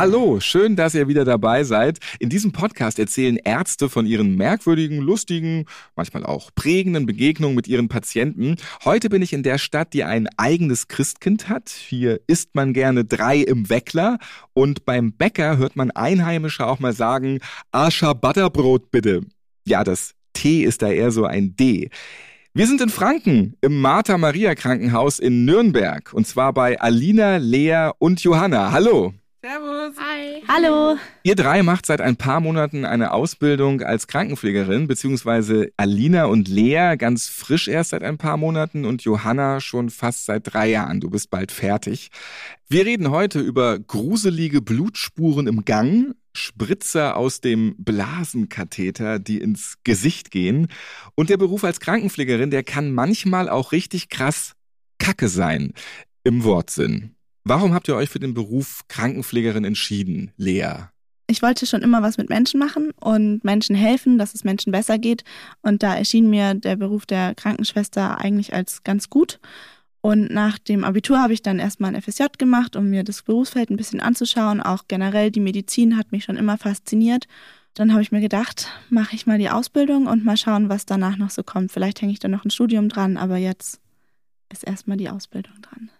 Hallo, schön, dass ihr wieder dabei seid. In diesem Podcast erzählen Ärzte von ihren merkwürdigen, lustigen, manchmal auch prägenden Begegnungen mit ihren Patienten. Heute bin ich in der Stadt, die ein eigenes Christkind hat. Hier isst man gerne drei im Weckler und beim Bäcker hört man Einheimische auch mal sagen, Ascha Butterbrot bitte. Ja, das T ist da eher so ein D. Wir sind in Franken im Martha-Maria-Krankenhaus in Nürnberg und zwar bei Alina, Lea und Johanna. Hallo. Servus. Hi. Hallo. Ihr drei macht seit ein paar Monaten eine Ausbildung als Krankenpflegerin, beziehungsweise Alina und Lea ganz frisch erst seit ein paar Monaten und Johanna schon fast seit drei Jahren. Du bist bald fertig. Wir reden heute über gruselige Blutspuren im Gang, Spritzer aus dem Blasenkatheter, die ins Gesicht gehen. Und der Beruf als Krankenpflegerin, der kann manchmal auch richtig krass Kacke sein, im Wortsinn. Warum habt ihr euch für den Beruf Krankenpflegerin entschieden, Lea? Ich wollte schon immer was mit Menschen machen und Menschen helfen, dass es Menschen besser geht. Und da erschien mir der Beruf der Krankenschwester eigentlich als ganz gut. Und nach dem Abitur habe ich dann erstmal ein FSJ gemacht, um mir das Berufsfeld ein bisschen anzuschauen. Auch generell die Medizin hat mich schon immer fasziniert. Dann habe ich mir gedacht, mache ich mal die Ausbildung und mal schauen, was danach noch so kommt. Vielleicht hänge ich da noch ein Studium dran, aber jetzt ist erstmal die Ausbildung dran.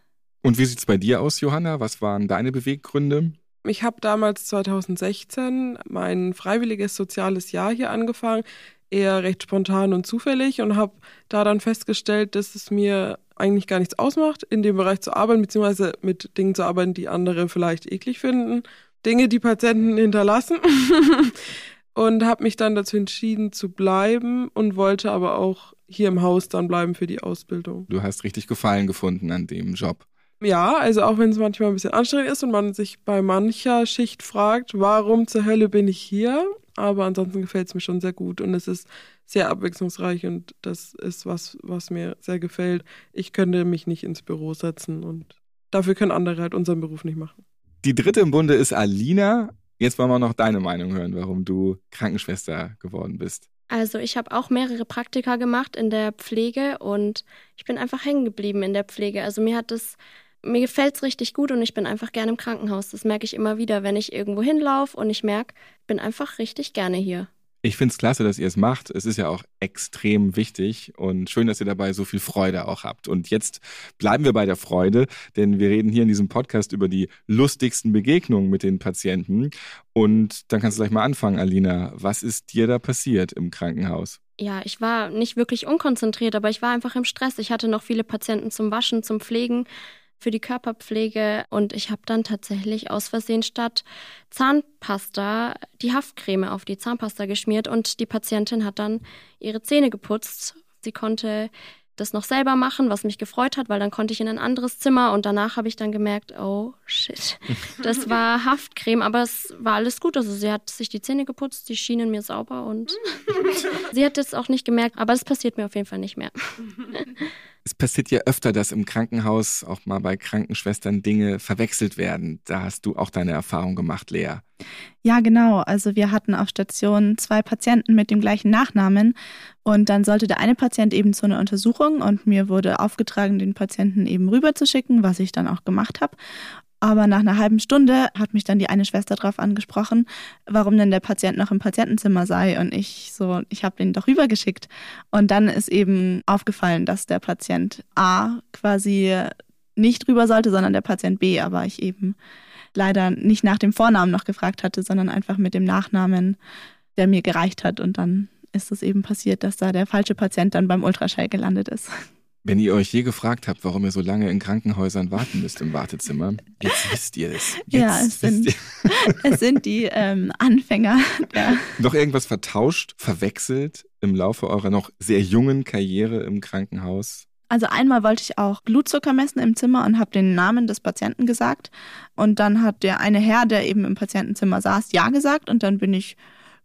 Und wie sieht es bei dir aus, Johanna? Was waren deine Beweggründe? Ich habe damals 2016 mein freiwilliges soziales Jahr hier angefangen, eher recht spontan und zufällig und habe da dann festgestellt, dass es mir eigentlich gar nichts ausmacht, in dem Bereich zu arbeiten, beziehungsweise mit Dingen zu arbeiten, die andere vielleicht eklig finden. Dinge, die Patienten hinterlassen. und habe mich dann dazu entschieden zu bleiben und wollte aber auch hier im Haus dann bleiben für die Ausbildung. Du hast richtig Gefallen gefunden an dem Job. Ja, also auch wenn es manchmal ein bisschen anstrengend ist und man sich bei mancher Schicht fragt, warum zur Hölle bin ich hier? Aber ansonsten gefällt es mir schon sehr gut und es ist sehr abwechslungsreich und das ist was, was mir sehr gefällt. Ich könnte mich nicht ins Büro setzen und dafür können andere halt unseren Beruf nicht machen. Die dritte im Bunde ist Alina. Jetzt wollen wir noch deine Meinung hören, warum du Krankenschwester geworden bist. Also ich habe auch mehrere Praktika gemacht in der Pflege und ich bin einfach hängen geblieben in der Pflege. Also mir hat es mir gefällt es richtig gut und ich bin einfach gerne im Krankenhaus. Das merke ich immer wieder, wenn ich irgendwo hinlaufe und ich merke, ich bin einfach richtig gerne hier. Ich finde es klasse, dass ihr es macht. Es ist ja auch extrem wichtig und schön, dass ihr dabei so viel Freude auch habt. Und jetzt bleiben wir bei der Freude, denn wir reden hier in diesem Podcast über die lustigsten Begegnungen mit den Patienten. Und dann kannst du gleich mal anfangen, Alina. Was ist dir da passiert im Krankenhaus? Ja, ich war nicht wirklich unkonzentriert, aber ich war einfach im Stress. Ich hatte noch viele Patienten zum Waschen, zum Pflegen für die Körperpflege und ich habe dann tatsächlich aus Versehen statt Zahnpasta die Haftcreme auf die Zahnpasta geschmiert und die Patientin hat dann ihre Zähne geputzt. Sie konnte das noch selber machen, was mich gefreut hat, weil dann konnte ich in ein anderes Zimmer und danach habe ich dann gemerkt, oh shit, das war Haftcreme, aber es war alles gut. Also sie hat sich die Zähne geputzt, die schienen mir sauber und sie hat es auch nicht gemerkt, aber es passiert mir auf jeden Fall nicht mehr. Es passiert ja öfter, dass im Krankenhaus auch mal bei Krankenschwestern Dinge verwechselt werden. Da hast du auch deine Erfahrung gemacht, Lea. Ja, genau. Also wir hatten auf Station zwei Patienten mit dem gleichen Nachnamen und dann sollte der eine Patient eben zu einer Untersuchung und mir wurde aufgetragen, den Patienten eben rüberzuschicken, was ich dann auch gemacht habe. Aber nach einer halben Stunde hat mich dann die eine Schwester darauf angesprochen, warum denn der Patient noch im Patientenzimmer sei. Und ich so, ich habe den doch rübergeschickt. Und dann ist eben aufgefallen, dass der Patient A quasi nicht rüber sollte, sondern der Patient B, aber ich eben leider nicht nach dem Vornamen noch gefragt hatte, sondern einfach mit dem Nachnamen, der mir gereicht hat. Und dann ist es eben passiert, dass da der falsche Patient dann beim Ultraschall gelandet ist. Wenn ihr euch je gefragt habt, warum ihr so lange in Krankenhäusern warten müsst im Wartezimmer, jetzt wisst ihr es. Jetzt ja, es sind, es sind die ähm, Anfänger. Ja. Noch irgendwas vertauscht, verwechselt im Laufe eurer noch sehr jungen Karriere im Krankenhaus? Also einmal wollte ich auch Blutzucker messen im Zimmer und habe den Namen des Patienten gesagt. Und dann hat der eine Herr, der eben im Patientenzimmer saß, ja gesagt. Und dann bin ich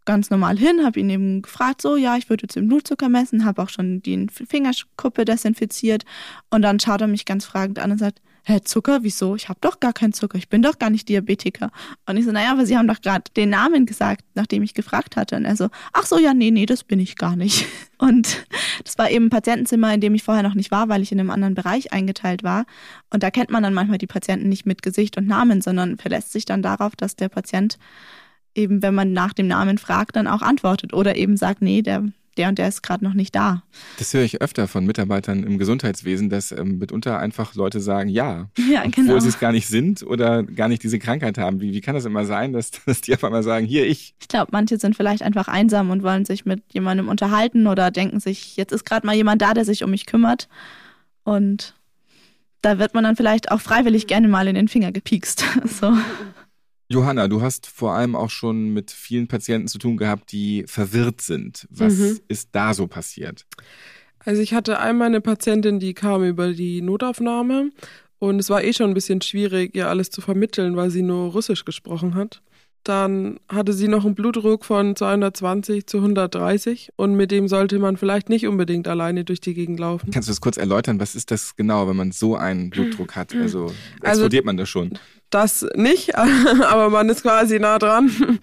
ganz normal hin, habe ihn eben gefragt, so, ja, ich würde jetzt den Blutzucker messen, habe auch schon die Fingerkuppe desinfiziert und dann schaut er mich ganz fragend an und sagt, Hä, Zucker? Wieso? Ich habe doch gar keinen Zucker. Ich bin doch gar nicht Diabetiker. Und ich so, naja, aber Sie haben doch gerade den Namen gesagt, nachdem ich gefragt hatte. Und er so, ach so, ja, nee, nee, das bin ich gar nicht. Und das war eben ein Patientenzimmer, in dem ich vorher noch nicht war, weil ich in einem anderen Bereich eingeteilt war. Und da kennt man dann manchmal die Patienten nicht mit Gesicht und Namen, sondern verlässt sich dann darauf, dass der Patient eben, wenn man nach dem Namen fragt, dann auch antwortet oder eben sagt, nee, der der und der ist gerade noch nicht da. Das höre ich öfter von Mitarbeitern im Gesundheitswesen, dass ähm, mitunter einfach Leute sagen, ja, ja genau. obwohl sie es gar nicht sind oder gar nicht diese Krankheit haben. Wie, wie kann das immer sein, dass, dass die auf einmal sagen, hier ich? Ich glaube, manche sind vielleicht einfach einsam und wollen sich mit jemandem unterhalten oder denken sich, jetzt ist gerade mal jemand da, der sich um mich kümmert. Und da wird man dann vielleicht auch freiwillig gerne mal in den Finger gepiekst. so. Johanna, du hast vor allem auch schon mit vielen Patienten zu tun gehabt, die verwirrt sind. Was mhm. ist da so passiert? Also ich hatte einmal eine Patientin, die kam über die Notaufnahme und es war eh schon ein bisschen schwierig, ihr alles zu vermitteln, weil sie nur Russisch gesprochen hat. Dann hatte sie noch einen Blutdruck von 220 zu 130 und mit dem sollte man vielleicht nicht unbedingt alleine durch die Gegend laufen. Kannst du das kurz erläutern? Was ist das genau, wenn man so einen Blutdruck hat? Also, also explodiert also, man das schon? Das nicht, aber man ist quasi nah dran.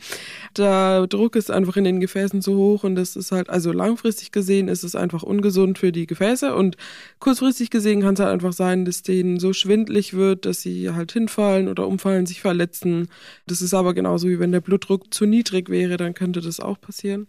Der Druck ist einfach in den Gefäßen zu hoch und das ist halt, also langfristig gesehen ist es einfach ungesund für die Gefäße und kurzfristig gesehen kann es halt einfach sein, dass denen so schwindlig wird, dass sie halt hinfallen oder umfallen, sich verletzen. Das ist aber genauso wie wenn der Blutdruck zu niedrig wäre, dann könnte das auch passieren.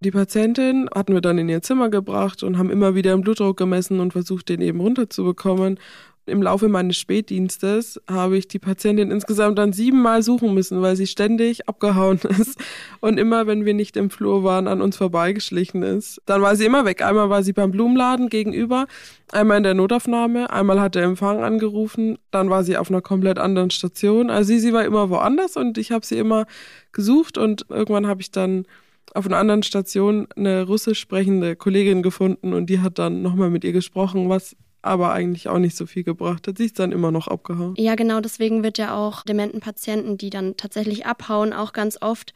Die Patientin hatten wir dann in ihr Zimmer gebracht und haben immer wieder den Blutdruck gemessen und versucht, den eben runterzubekommen. Im Laufe meines Spätdienstes habe ich die Patientin insgesamt dann siebenmal suchen müssen, weil sie ständig abgehauen ist und immer, wenn wir nicht im Flur waren, an uns vorbeigeschlichen ist. Dann war sie immer weg. Einmal war sie beim Blumenladen gegenüber, einmal in der Notaufnahme, einmal hat der Empfang angerufen, dann war sie auf einer komplett anderen Station. Also sie, sie war immer woanders und ich habe sie immer gesucht und irgendwann habe ich dann auf einer anderen Station eine russisch sprechende Kollegin gefunden und die hat dann nochmal mit ihr gesprochen, was aber eigentlich auch nicht so viel gebracht hat. Sie ist dann immer noch abgehauen. Ja, genau, deswegen wird ja auch dementen Patienten, die dann tatsächlich abhauen, auch ganz oft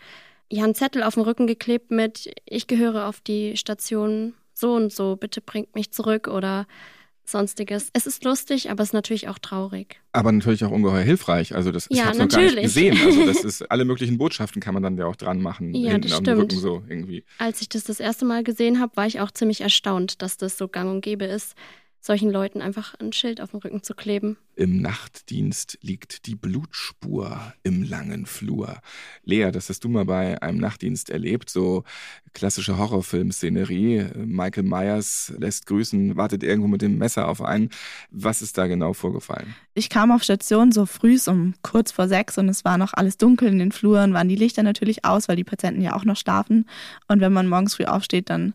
ja einen Zettel auf den Rücken geklebt mit ich gehöre auf die Station so und so, bitte bringt mich zurück oder sonstiges. Es ist lustig, aber es ist natürlich auch traurig. Aber natürlich auch ungeheuer hilfreich. Also das ja, ich noch gar nicht gesehen. Also das ist alle möglichen Botschaften kann man dann ja auch dran machen. Ja, das stimmt. so irgendwie. Als ich das das erste Mal gesehen habe, war ich auch ziemlich erstaunt, dass das so gang und gäbe ist solchen Leuten einfach ein Schild auf den Rücken zu kleben. Im Nachtdienst liegt die Blutspur im langen Flur. Lea, das hast du mal bei einem Nachtdienst erlebt, so klassische Horrorfilm-Szenerie. Michael Myers lässt grüßen, wartet irgendwo mit dem Messer auf einen. Was ist da genau vorgefallen? Ich kam auf Station so früh um kurz vor sechs und es war noch alles dunkel in den Fluren, waren die Lichter natürlich aus, weil die Patienten ja auch noch schlafen. Und wenn man morgens früh aufsteht, dann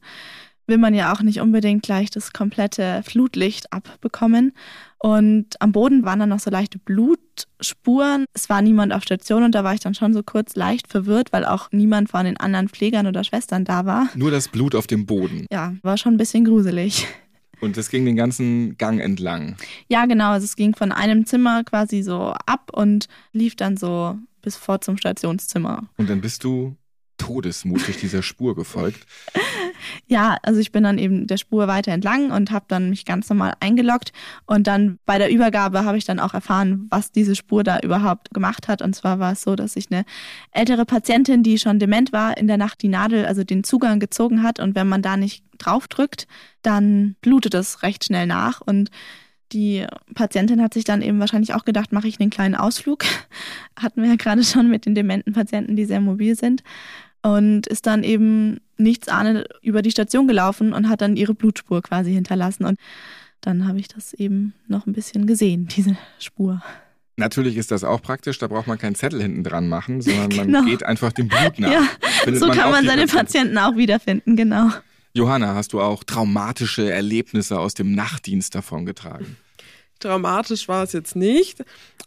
will man ja auch nicht unbedingt gleich das komplette Flutlicht abbekommen. Und am Boden waren dann noch so leichte Blutspuren. Es war niemand auf Station und da war ich dann schon so kurz leicht verwirrt, weil auch niemand von den anderen Pflegern oder Schwestern da war. Nur das Blut auf dem Boden. Ja, war schon ein bisschen gruselig. Und das ging den ganzen Gang entlang. Ja, genau. Also es ging von einem Zimmer quasi so ab und lief dann so bis vor zum Stationszimmer. Und dann bist du todesmutig dieser Spur gefolgt. Ja, also ich bin dann eben der Spur weiter entlang und habe dann mich ganz normal eingeloggt und dann bei der Übergabe habe ich dann auch erfahren, was diese Spur da überhaupt gemacht hat. Und zwar war es so, dass sich eine ältere Patientin, die schon dement war, in der Nacht die Nadel, also den Zugang gezogen hat und wenn man da nicht draufdrückt, dann blutet es recht schnell nach und die Patientin hat sich dann eben wahrscheinlich auch gedacht, mache ich einen kleinen Ausflug. Hatten wir ja gerade schon mit den dementen Patienten, die sehr mobil sind und ist dann eben nichts ahnend über die Station gelaufen und hat dann ihre Blutspur quasi hinterlassen. Und dann habe ich das eben noch ein bisschen gesehen, diese Spur. Natürlich ist das auch praktisch, da braucht man keinen Zettel hinten dran machen, sondern genau. man geht einfach dem Blut nach. Ja, so kann man seine Patienten auch wiederfinden, genau. Johanna, hast du auch traumatische Erlebnisse aus dem Nachtdienst davongetragen? Dramatisch war es jetzt nicht,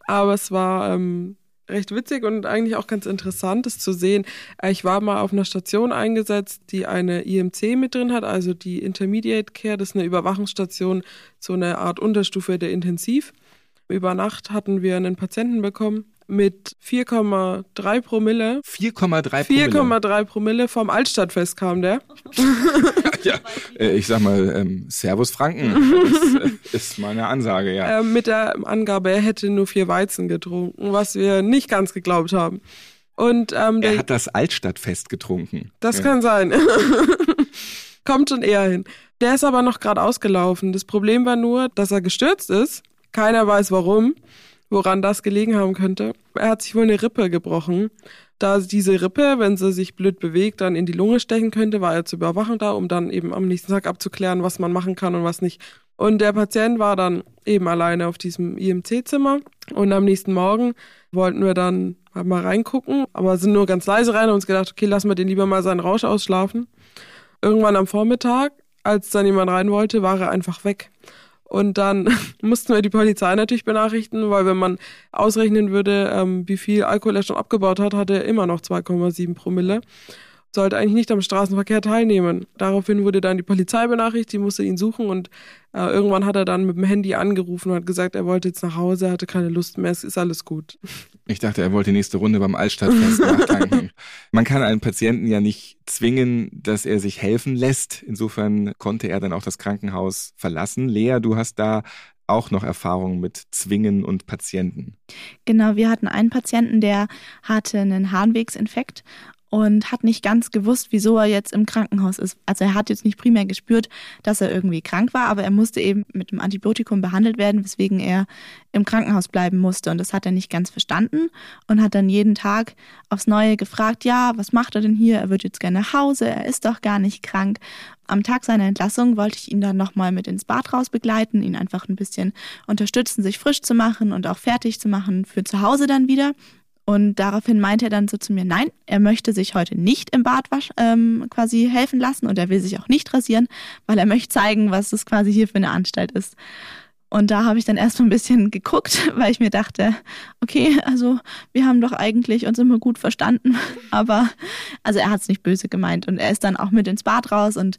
aber es war ähm, recht witzig und eigentlich auch ganz interessant, es zu sehen. Äh, ich war mal auf einer Station eingesetzt, die eine IMC mit drin hat, also die Intermediate Care. Das ist eine Überwachungsstation, so eine Art Unterstufe der Intensiv. Über Nacht hatten wir einen Patienten bekommen. Mit 4,3 Promille. 4,3 Promille. 4,3 Promille vom Altstadtfest kam der. ja, äh, ich sag mal, ähm, Servus Franken. Das äh, ist meine Ansage, ja. Äh, mit der Angabe, er hätte nur vier Weizen getrunken, was wir nicht ganz geglaubt haben. Und, ähm, er hat das Altstadtfest getrunken. Das ja. kann sein. Kommt schon eher hin. Der ist aber noch gerade ausgelaufen. Das Problem war nur, dass er gestürzt ist. Keiner weiß warum woran das gelegen haben könnte. Er hat sich wohl eine Rippe gebrochen. Da diese Rippe, wenn sie sich blöd bewegt, dann in die Lunge stechen könnte, war er zur Überwachung da, um dann eben am nächsten Tag abzuklären, was man machen kann und was nicht. Und der Patient war dann eben alleine auf diesem IMC-Zimmer. Und am nächsten Morgen wollten wir dann mal reingucken, aber sind nur ganz leise rein und uns gedacht, okay, lassen wir den lieber mal seinen Rausch ausschlafen. Irgendwann am Vormittag, als dann jemand rein wollte, war er einfach weg. Und dann mussten wir die Polizei natürlich benachrichten, weil wenn man ausrechnen würde, ähm, wie viel Alkohol er schon abgebaut hat, hat er immer noch 2,7 Promille. Sollte eigentlich nicht am Straßenverkehr teilnehmen. Daraufhin wurde dann die Polizei benachrichtigt, die musste ihn suchen und äh, irgendwann hat er dann mit dem Handy angerufen und hat gesagt, er wollte jetzt nach Hause, er hatte keine Lust mehr, es ist alles gut. Ich dachte, er wollte die nächste Runde beim Altstadtfest nachtanken. Man kann einen Patienten ja nicht zwingen, dass er sich helfen lässt. Insofern konnte er dann auch das Krankenhaus verlassen. Lea, du hast da auch noch Erfahrungen mit Zwingen und Patienten. Genau, wir hatten einen Patienten, der hatte einen Harnwegsinfekt und hat nicht ganz gewusst, wieso er jetzt im Krankenhaus ist. Also er hat jetzt nicht primär gespürt, dass er irgendwie krank war, aber er musste eben mit dem Antibiotikum behandelt werden, weswegen er im Krankenhaus bleiben musste. Und das hat er nicht ganz verstanden und hat dann jeden Tag aufs Neue gefragt, ja, was macht er denn hier? Er wird jetzt gerne nach Hause, er ist doch gar nicht krank. Am Tag seiner Entlassung wollte ich ihn dann nochmal mit ins Bad raus begleiten, ihn einfach ein bisschen unterstützen, sich frisch zu machen und auch fertig zu machen für zu Hause dann wieder. Und daraufhin meinte er dann so zu mir, nein, er möchte sich heute nicht im Bad wasch, ähm, quasi helfen lassen und er will sich auch nicht rasieren, weil er möchte zeigen, was es quasi hier für eine Anstalt ist. Und da habe ich dann erstmal ein bisschen geguckt, weil ich mir dachte, okay, also wir haben doch eigentlich uns immer gut verstanden. Aber also er hat es nicht böse gemeint. Und er ist dann auch mit ins Bad raus und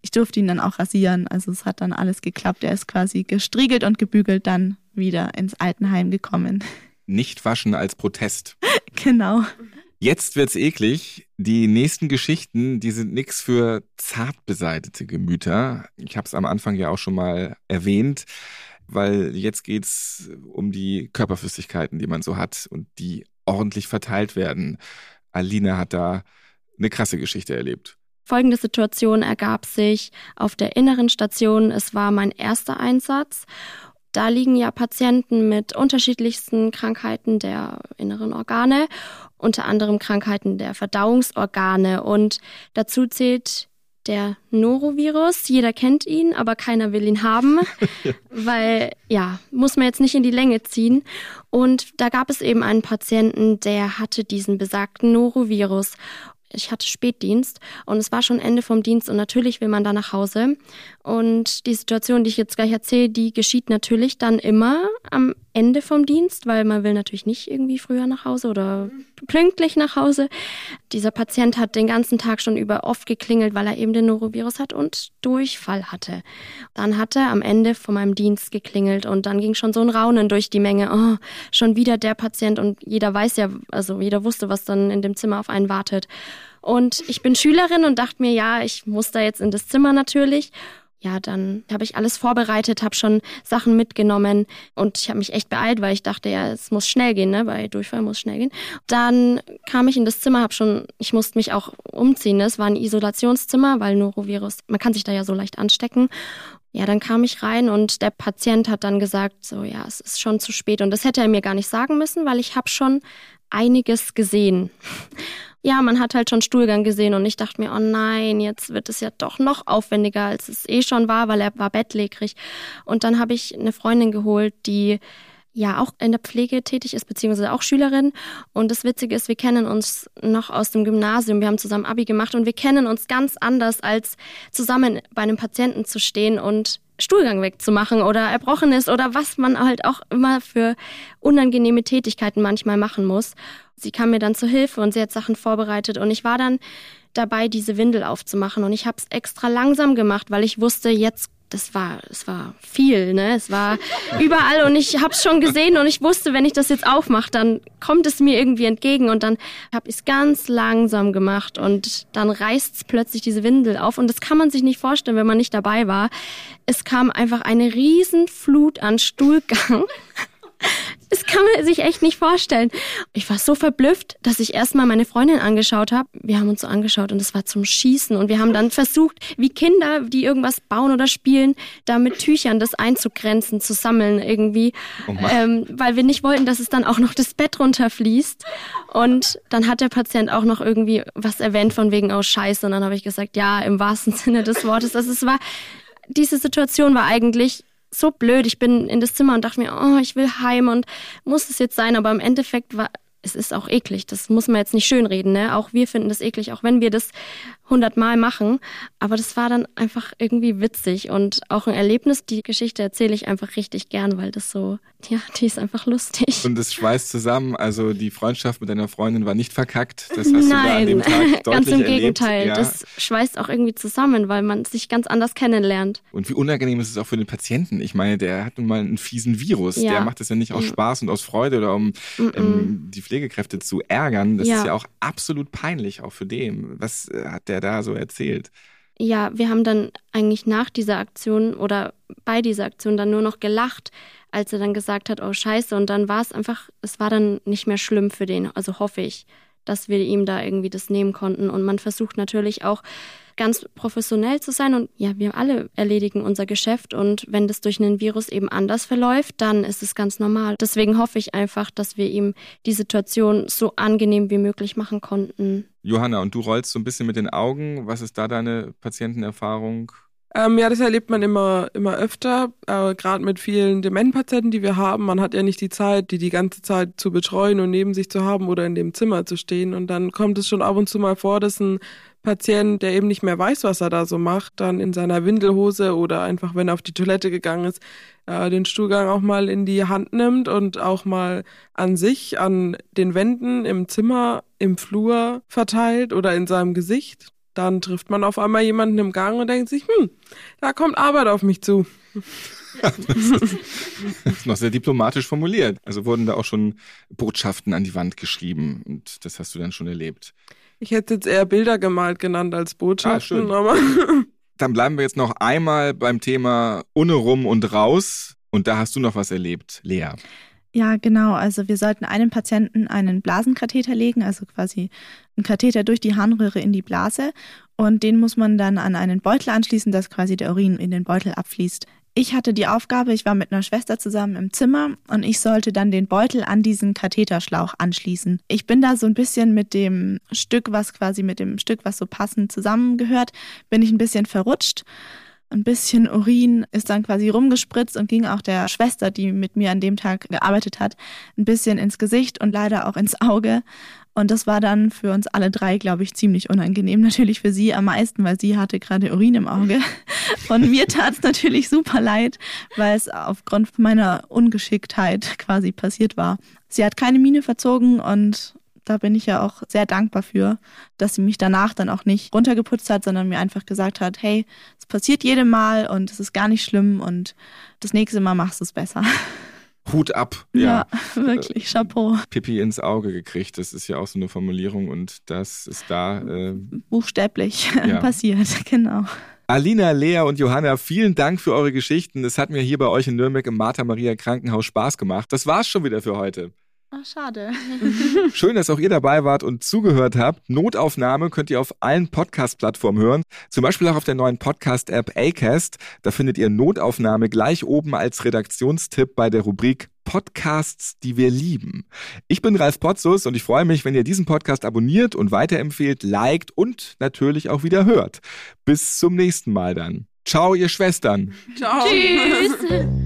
ich durfte ihn dann auch rasieren. Also es hat dann alles geklappt. Er ist quasi gestriegelt und gebügelt dann wieder ins Altenheim gekommen. Nicht waschen als Protest. Genau. Jetzt wird's eklig. Die nächsten Geschichten, die sind nix für zart beseitete Gemüter. Ich habe es am Anfang ja auch schon mal erwähnt, weil jetzt geht's um die Körperflüssigkeiten, die man so hat und die ordentlich verteilt werden. Alina hat da eine krasse Geschichte erlebt. Folgende Situation ergab sich auf der inneren Station. Es war mein erster Einsatz da liegen ja Patienten mit unterschiedlichsten Krankheiten der inneren Organe, unter anderem Krankheiten der Verdauungsorgane. Und dazu zählt der Norovirus. Jeder kennt ihn, aber keiner will ihn haben, weil ja, muss man jetzt nicht in die Länge ziehen. Und da gab es eben einen Patienten, der hatte diesen besagten Norovirus ich hatte Spätdienst und es war schon Ende vom Dienst und natürlich will man da nach Hause. Und die Situation, die ich jetzt gleich erzähle, die geschieht natürlich dann immer am Ende vom Dienst, weil man will natürlich nicht irgendwie früher nach Hause oder pünktlich nach Hause. Dieser Patient hat den ganzen Tag schon über oft geklingelt, weil er eben den Norovirus hat und Durchfall hatte. Dann hat er am Ende von meinem Dienst geklingelt und dann ging schon so ein Raunen durch die Menge. Oh, schon wieder der Patient und jeder weiß ja, also jeder wusste, was dann in dem Zimmer auf einen wartet. Und ich bin Schülerin und dachte mir, ja, ich muss da jetzt in das Zimmer natürlich ja, dann habe ich alles vorbereitet, habe schon Sachen mitgenommen und ich habe mich echt beeilt, weil ich dachte, ja, es muss schnell gehen, ne? Bei Durchfall muss schnell gehen. Dann kam ich in das Zimmer, habe schon, ich musste mich auch umziehen. Es war ein Isolationszimmer, weil Norovirus, man kann sich da ja so leicht anstecken. Ja, dann kam ich rein und der Patient hat dann gesagt, so ja, es ist schon zu spät und das hätte er mir gar nicht sagen müssen, weil ich habe schon einiges gesehen ja, man hat halt schon Stuhlgang gesehen und ich dachte mir, oh nein, jetzt wird es ja doch noch aufwendiger, als es eh schon war, weil er war bettlägerig. Und dann habe ich eine Freundin geholt, die ja auch in der Pflege tätig ist, beziehungsweise auch Schülerin. Und das Witzige ist, wir kennen uns noch aus dem Gymnasium. Wir haben zusammen Abi gemacht und wir kennen uns ganz anders, als zusammen bei einem Patienten zu stehen und Stuhlgang wegzumachen oder erbrochen ist oder was man halt auch immer für unangenehme Tätigkeiten manchmal machen muss. Sie kam mir dann zur Hilfe und sie hat Sachen vorbereitet und ich war dann dabei, diese Windel aufzumachen und ich habe es extra langsam gemacht, weil ich wusste, jetzt das war, es war viel, ne? Es war überall und ich habe es schon gesehen und ich wusste, wenn ich das jetzt aufmache, dann kommt es mir irgendwie entgegen und dann habe ich es ganz langsam gemacht und dann reißt plötzlich diese Windel auf und das kann man sich nicht vorstellen, wenn man nicht dabei war. Es kam einfach eine Riesenflut an Stuhlgang das kann man sich echt nicht vorstellen. Ich war so verblüfft, dass ich erstmal meine Freundin angeschaut habe. Wir haben uns so angeschaut und es war zum Schießen. Und wir haben dann versucht, wie Kinder, die irgendwas bauen oder spielen, da mit Tüchern das einzugrenzen, zu sammeln irgendwie. Oh ähm, weil wir nicht wollten, dass es dann auch noch das Bett runterfließt. Und dann hat der Patient auch noch irgendwie was erwähnt von wegen, oh Scheiße. Und dann habe ich gesagt, ja, im wahrsten Sinne des Wortes. Also es war, diese Situation war eigentlich so blöd. Ich bin in das Zimmer und dachte mir, oh, ich will heim und muss es jetzt sein. Aber im Endeffekt war, es ist auch eklig. Das muss man jetzt nicht schönreden. Ne? Auch wir finden das eklig, auch wenn wir das hundertmal machen. Aber das war dann einfach irgendwie witzig und auch ein Erlebnis. Die Geschichte erzähle ich einfach richtig gern, weil das so, ja, die ist einfach lustig. Und es schweißt zusammen. Also die Freundschaft mit deiner Freundin war nicht verkackt. Das hast Nein, du da an dem Tag deutlich ganz im erlebt. Gegenteil. Ja. Das schweißt auch irgendwie zusammen, weil man sich ganz anders kennenlernt. Und wie unangenehm ist es auch für den Patienten. Ich meine, der hat nun mal einen fiesen Virus. Ja. Der macht das ja nicht aus Spaß und aus Freude oder um ähm, die Pflegekräfte zu ärgern. Das ja. ist ja auch absolut peinlich, auch für den. Was äh, hat der da so erzählt? Ja, wir haben dann eigentlich nach dieser Aktion oder bei dieser Aktion dann nur noch gelacht, als er dann gesagt hat, oh scheiße. Und dann war es einfach, es war dann nicht mehr schlimm für den. Also hoffe ich, dass wir ihm da irgendwie das nehmen konnten. Und man versucht natürlich auch ganz professionell zu sein. Und ja, wir alle erledigen unser Geschäft. Und wenn das durch einen Virus eben anders verläuft, dann ist es ganz normal. Deswegen hoffe ich einfach, dass wir ihm die Situation so angenehm wie möglich machen konnten. Johanna, und du rollst so ein bisschen mit den Augen. Was ist da deine Patientenerfahrung? Ähm, ja, das erlebt man immer, immer öfter, äh, gerade mit vielen Dementpatienten, die wir haben. Man hat ja nicht die Zeit, die die ganze Zeit zu betreuen und neben sich zu haben oder in dem Zimmer zu stehen. Und dann kommt es schon ab und zu mal vor, dass ein Patient, der eben nicht mehr weiß, was er da so macht, dann in seiner Windelhose oder einfach, wenn er auf die Toilette gegangen ist, äh, den Stuhlgang auch mal in die Hand nimmt und auch mal an sich, an den Wänden im Zimmer, im Flur verteilt oder in seinem Gesicht. Dann trifft man auf einmal jemanden im Gang und denkt sich, hm, da kommt Arbeit auf mich zu. das, ist, das ist noch sehr diplomatisch formuliert. Also wurden da auch schon Botschaften an die Wand geschrieben und das hast du dann schon erlebt. Ich hätte jetzt eher Bilder gemalt genannt als Botschaften, ah, aber. Dann bleiben wir jetzt noch einmal beim Thema ohne rum und raus. Und da hast du noch was erlebt, Lea. Ja, genau. Also wir sollten einem Patienten einen Blasenkatheter legen, also quasi einen Katheter durch die Harnröhre in die Blase. Und den muss man dann an einen Beutel anschließen, dass quasi der Urin in den Beutel abfließt. Ich hatte die Aufgabe, ich war mit einer Schwester zusammen im Zimmer und ich sollte dann den Beutel an diesen Katheterschlauch anschließen. Ich bin da so ein bisschen mit dem Stück, was quasi mit dem Stück, was so passend zusammengehört, bin ich ein bisschen verrutscht. Ein bisschen Urin ist dann quasi rumgespritzt und ging auch der Schwester, die mit mir an dem Tag gearbeitet hat, ein bisschen ins Gesicht und leider auch ins Auge. Und das war dann für uns alle drei, glaube ich, ziemlich unangenehm. Natürlich für sie am meisten, weil sie hatte gerade Urin im Auge. Und mir tat es natürlich super leid, weil es aufgrund meiner Ungeschicktheit quasi passiert war. Sie hat keine Miene verzogen und da bin ich ja auch sehr dankbar für, dass sie mich danach dann auch nicht runtergeputzt hat, sondern mir einfach gesagt hat, hey, es passiert jedem Mal und es ist gar nicht schlimm und das nächste Mal machst du es besser. Hut ab. Ja, ja wirklich, Chapeau. Pipi ins Auge gekriegt, das ist ja auch so eine Formulierung und das ist da. Äh, Buchstäblich ja. passiert, genau. Alina, Lea und Johanna, vielen Dank für eure Geschichten. Es hat mir hier bei euch in Nürnberg im Martha Maria Krankenhaus Spaß gemacht. Das war's schon wieder für heute. Ach, schade. Schön, dass auch ihr dabei wart und zugehört habt. Notaufnahme könnt ihr auf allen Podcast-Plattformen hören. Zum Beispiel auch auf der neuen Podcast-App Acast. Da findet ihr Notaufnahme gleich oben als Redaktionstipp bei der Rubrik Podcasts, die wir lieben. Ich bin Ralf Potzus und ich freue mich, wenn ihr diesen Podcast abonniert und weiterempfehlt, liked und natürlich auch wieder hört. Bis zum nächsten Mal dann. Ciao, ihr Schwestern. Ciao. Tschüss.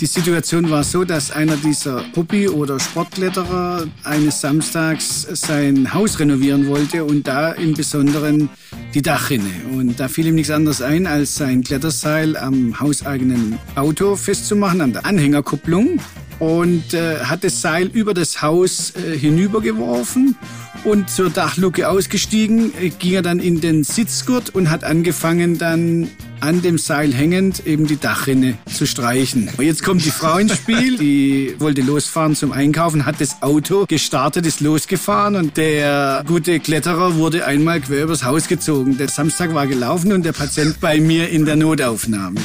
Die Situation war so, dass einer dieser Hobby- oder Sportkletterer eines Samstags sein Haus renovieren wollte und da im Besonderen die Dachrinne. Und da fiel ihm nichts anderes ein, als sein Kletterseil am hauseigenen Auto festzumachen, an der Anhängerkupplung und äh, hat das Seil über das Haus äh, hinübergeworfen und zur Dachluke ausgestiegen, äh, ging er dann in den Sitzgurt und hat angefangen dann an dem Seil hängend eben die Dachrinne zu streichen. Und jetzt kommt die Frau ins Spiel, die wollte losfahren zum Einkaufen, hat das Auto gestartet, ist losgefahren und der gute Kletterer wurde einmal quer übers Haus gezogen. Der Samstag war gelaufen und der Patient bei mir in der Notaufnahme.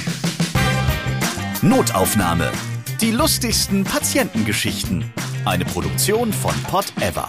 Notaufnahme. Die lustigsten Patientengeschichten. Eine Produktion von Pot Ever.